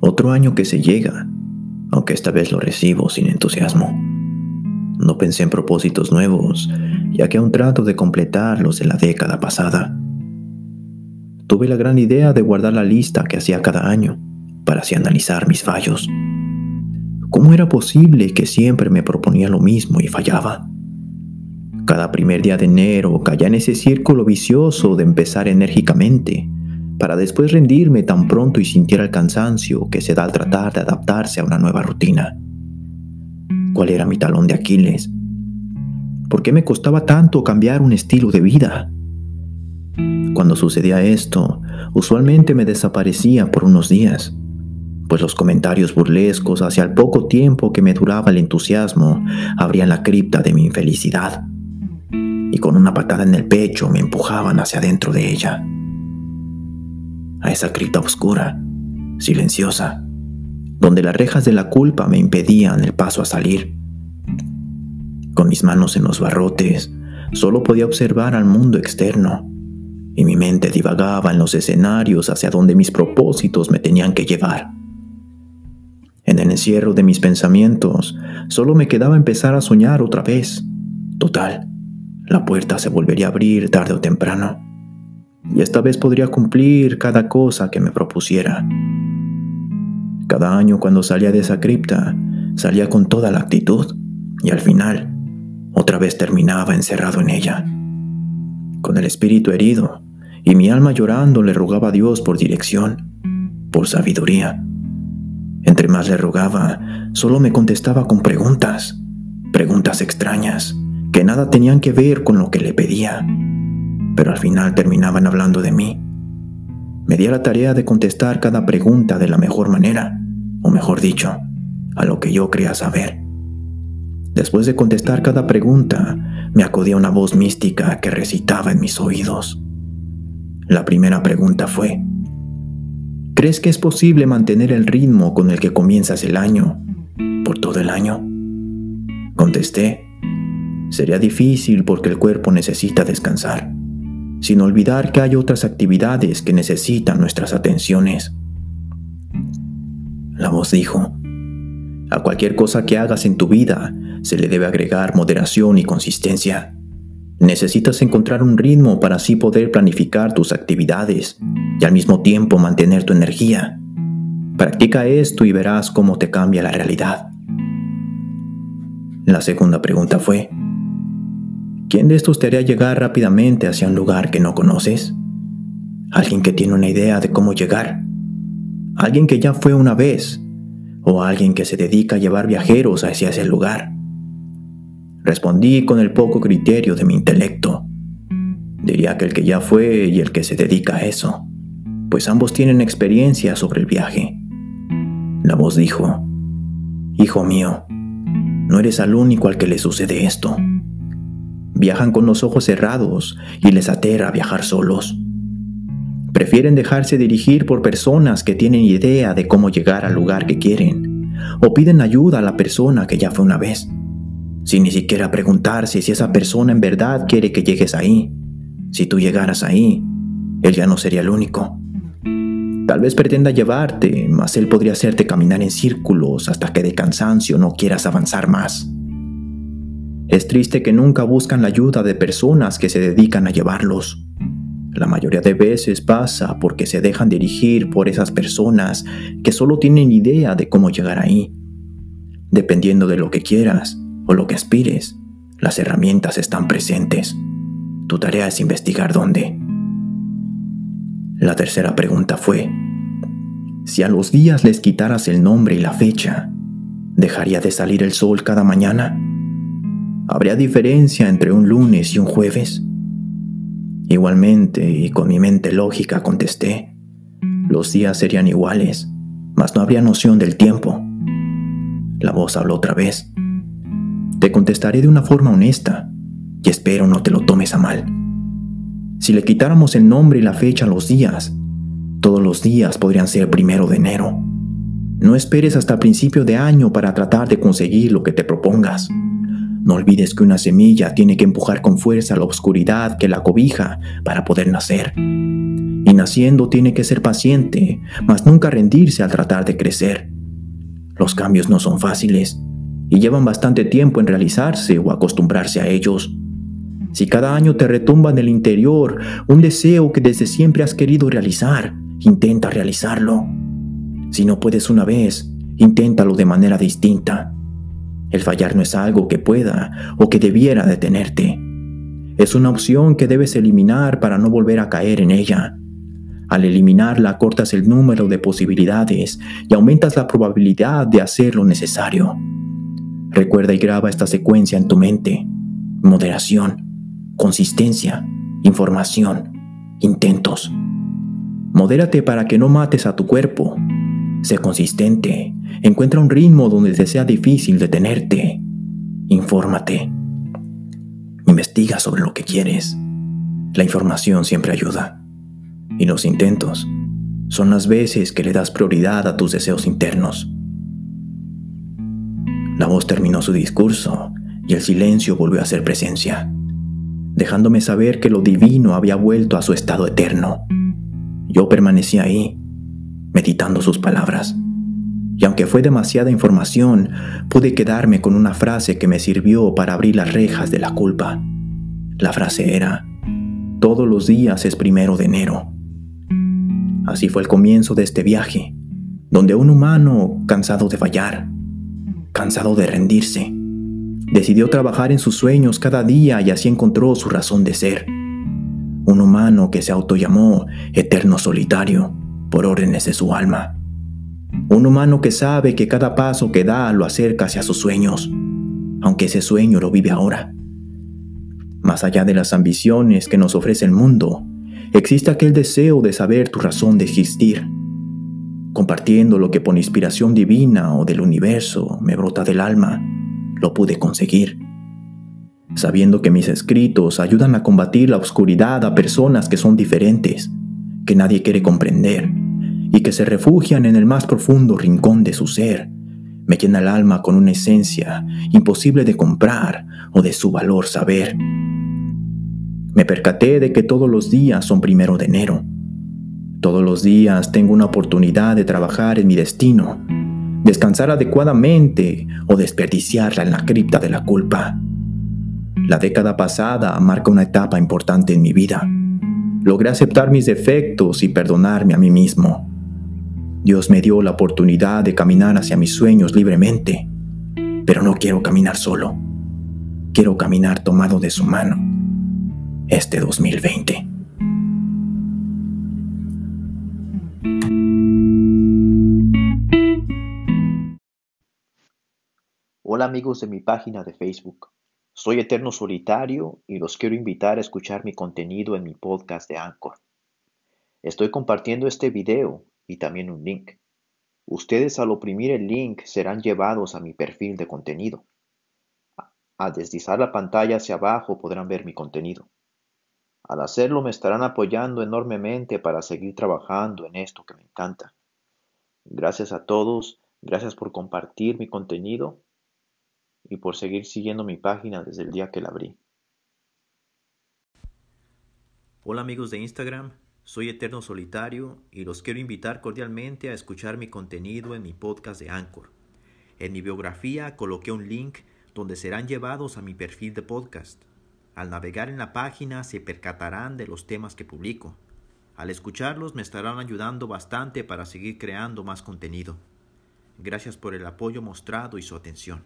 Otro año que se llega, aunque esta vez lo recibo sin entusiasmo. No pensé en propósitos nuevos, ya que aún trato de completar los de la década pasada. Tuve la gran idea de guardar la lista que hacía cada año, para así analizar mis fallos. ¿Cómo era posible que siempre me proponía lo mismo y fallaba? Cada primer día de enero caía en ese círculo vicioso de empezar enérgicamente, para después rendirme tan pronto y sintiera el cansancio que se da al tratar de adaptarse a una nueva rutina. ¿Cuál era mi talón de Aquiles? ¿Por qué me costaba tanto cambiar un estilo de vida? Cuando sucedía esto, usualmente me desaparecía por unos días, pues los comentarios burlescos hacia el poco tiempo que me duraba el entusiasmo abrían la cripta de mi infelicidad y con una patada en el pecho me empujaban hacia adentro de ella, a esa cripta oscura, silenciosa, donde las rejas de la culpa me impedían el paso a salir. Con mis manos en los barrotes, solo podía observar al mundo externo, y mi mente divagaba en los escenarios hacia donde mis propósitos me tenían que llevar. En el encierro de mis pensamientos, solo me quedaba empezar a soñar otra vez. Total, la puerta se volvería a abrir tarde o temprano, y esta vez podría cumplir cada cosa que me propusiera. Cada año cuando salía de esa cripta, salía con toda la actitud, y al final, otra vez terminaba encerrado en ella. Con el espíritu herido, y mi alma llorando le rogaba a Dios por dirección, por sabiduría entre más le rogaba, solo me contestaba con preguntas, preguntas extrañas, que nada tenían que ver con lo que le pedía, pero al final terminaban hablando de mí. Me di a la tarea de contestar cada pregunta de la mejor manera, o mejor dicho, a lo que yo creía saber. Después de contestar cada pregunta, me acudía una voz mística que recitaba en mis oídos. La primera pregunta fue, ¿Crees que es posible mantener el ritmo con el que comienzas el año por todo el año? Contesté, sería difícil porque el cuerpo necesita descansar, sin olvidar que hay otras actividades que necesitan nuestras atenciones. La voz dijo, a cualquier cosa que hagas en tu vida se le debe agregar moderación y consistencia. Necesitas encontrar un ritmo para así poder planificar tus actividades y al mismo tiempo mantener tu energía. Practica esto y verás cómo te cambia la realidad. La segunda pregunta fue, ¿quién de estos te haría llegar rápidamente hacia un lugar que no conoces? ¿Alguien que tiene una idea de cómo llegar? ¿Alguien que ya fue una vez? ¿O alguien que se dedica a llevar viajeros hacia ese lugar? Respondí con el poco criterio de mi intelecto. Diría que el que ya fue y el que se dedica a eso, pues ambos tienen experiencia sobre el viaje. La voz dijo, Hijo mío, no eres al único al que le sucede esto. Viajan con los ojos cerrados y les aterra viajar solos. Prefieren dejarse dirigir por personas que tienen idea de cómo llegar al lugar que quieren, o piden ayuda a la persona que ya fue una vez sin ni siquiera preguntarse si esa persona en verdad quiere que llegues ahí. Si tú llegaras ahí, él ya no sería el único. Tal vez pretenda llevarte, mas él podría hacerte caminar en círculos hasta que de cansancio no quieras avanzar más. Es triste que nunca buscan la ayuda de personas que se dedican a llevarlos. La mayoría de veces pasa porque se dejan dirigir por esas personas que solo tienen idea de cómo llegar ahí. Dependiendo de lo que quieras, o lo que aspires, las herramientas están presentes. Tu tarea es investigar dónde. La tercera pregunta fue, si a los días les quitaras el nombre y la fecha, ¿dejaría de salir el sol cada mañana? ¿Habría diferencia entre un lunes y un jueves? Igualmente, y con mi mente lógica contesté, los días serían iguales, mas no habría noción del tiempo. La voz habló otra vez. Te contestaré de una forma honesta y espero no te lo tomes a mal. Si le quitáramos el nombre y la fecha a los días, todos los días podrían ser primero de enero. No esperes hasta principio de año para tratar de conseguir lo que te propongas. No olvides que una semilla tiene que empujar con fuerza la oscuridad que la cobija para poder nacer. Y naciendo tiene que ser paciente, mas nunca rendirse al tratar de crecer. Los cambios no son fáciles y llevan bastante tiempo en realizarse o acostumbrarse a ellos. Si cada año te retumba en el interior un deseo que desde siempre has querido realizar, intenta realizarlo. Si no puedes una vez, inténtalo de manera distinta. El fallar no es algo que pueda o que debiera detenerte. Es una opción que debes eliminar para no volver a caer en ella. Al eliminarla cortas el número de posibilidades y aumentas la probabilidad de hacer lo necesario. Recuerda y graba esta secuencia en tu mente. Moderación, consistencia, información, intentos. Modérate para que no mates a tu cuerpo. Sé consistente. Encuentra un ritmo donde te sea difícil detenerte. Infórmate. Investiga sobre lo que quieres. La información siempre ayuda. Y los intentos son las veces que le das prioridad a tus deseos internos. La voz terminó su discurso y el silencio volvió a ser presencia, dejándome saber que lo divino había vuelto a su estado eterno. Yo permanecí ahí, meditando sus palabras. Y aunque fue demasiada información, pude quedarme con una frase que me sirvió para abrir las rejas de la culpa. La frase era, todos los días es primero de enero. Así fue el comienzo de este viaje, donde un humano, cansado de fallar, cansado de rendirse, decidió trabajar en sus sueños cada día y así encontró su razón de ser un humano que se autollamó eterno solitario por órdenes de su alma. Un humano que sabe que cada paso que da lo acerca hacia sus sueños, aunque ese sueño lo vive ahora. Más allá de las ambiciones que nos ofrece el mundo, existe aquel deseo de saber tu razón de existir. Compartiendo lo que por inspiración divina o del universo me brota del alma, lo pude conseguir sabiendo que mis escritos ayudan a combatir la oscuridad a personas que son diferentes, que nadie quiere comprender y que se refugian en el más profundo rincón de su ser, me llena el alma con una esencia imposible de comprar o de su valor saber. Me percaté de que todos los días son primero de enero. Todos los días tengo una oportunidad de trabajar en mi destino, descansar adecuadamente o desperdiciarla en la cripta de la culpa. La década pasada marca una etapa importante en mi vida. Logré aceptar mis defectos y perdonarme a mí mismo. Dios me dio la oportunidad de caminar hacia mis sueños libremente, pero no quiero caminar solo. Quiero caminar tomado de su mano este 2020. Hola amigos de mi página de Facebook. Soy Eterno Solitario y los quiero invitar a escuchar mi contenido en mi podcast de Anchor. Estoy compartiendo este video y también un link. Ustedes al oprimir el link serán llevados a mi perfil de contenido. Al deslizar la pantalla hacia abajo podrán ver mi contenido. Al hacerlo me estarán apoyando enormemente para seguir trabajando en esto que me encanta. Gracias a todos, gracias por compartir mi contenido y por seguir siguiendo mi página desde el día que la abrí. Hola amigos de Instagram, soy Eterno Solitario y los quiero invitar cordialmente a escuchar mi contenido en mi podcast de Anchor. En mi biografía coloqué un link donde serán llevados a mi perfil de podcast. Al navegar en la página se percatarán de los temas que publico. Al escucharlos me estarán ayudando bastante para seguir creando más contenido. Gracias por el apoyo mostrado y su atención.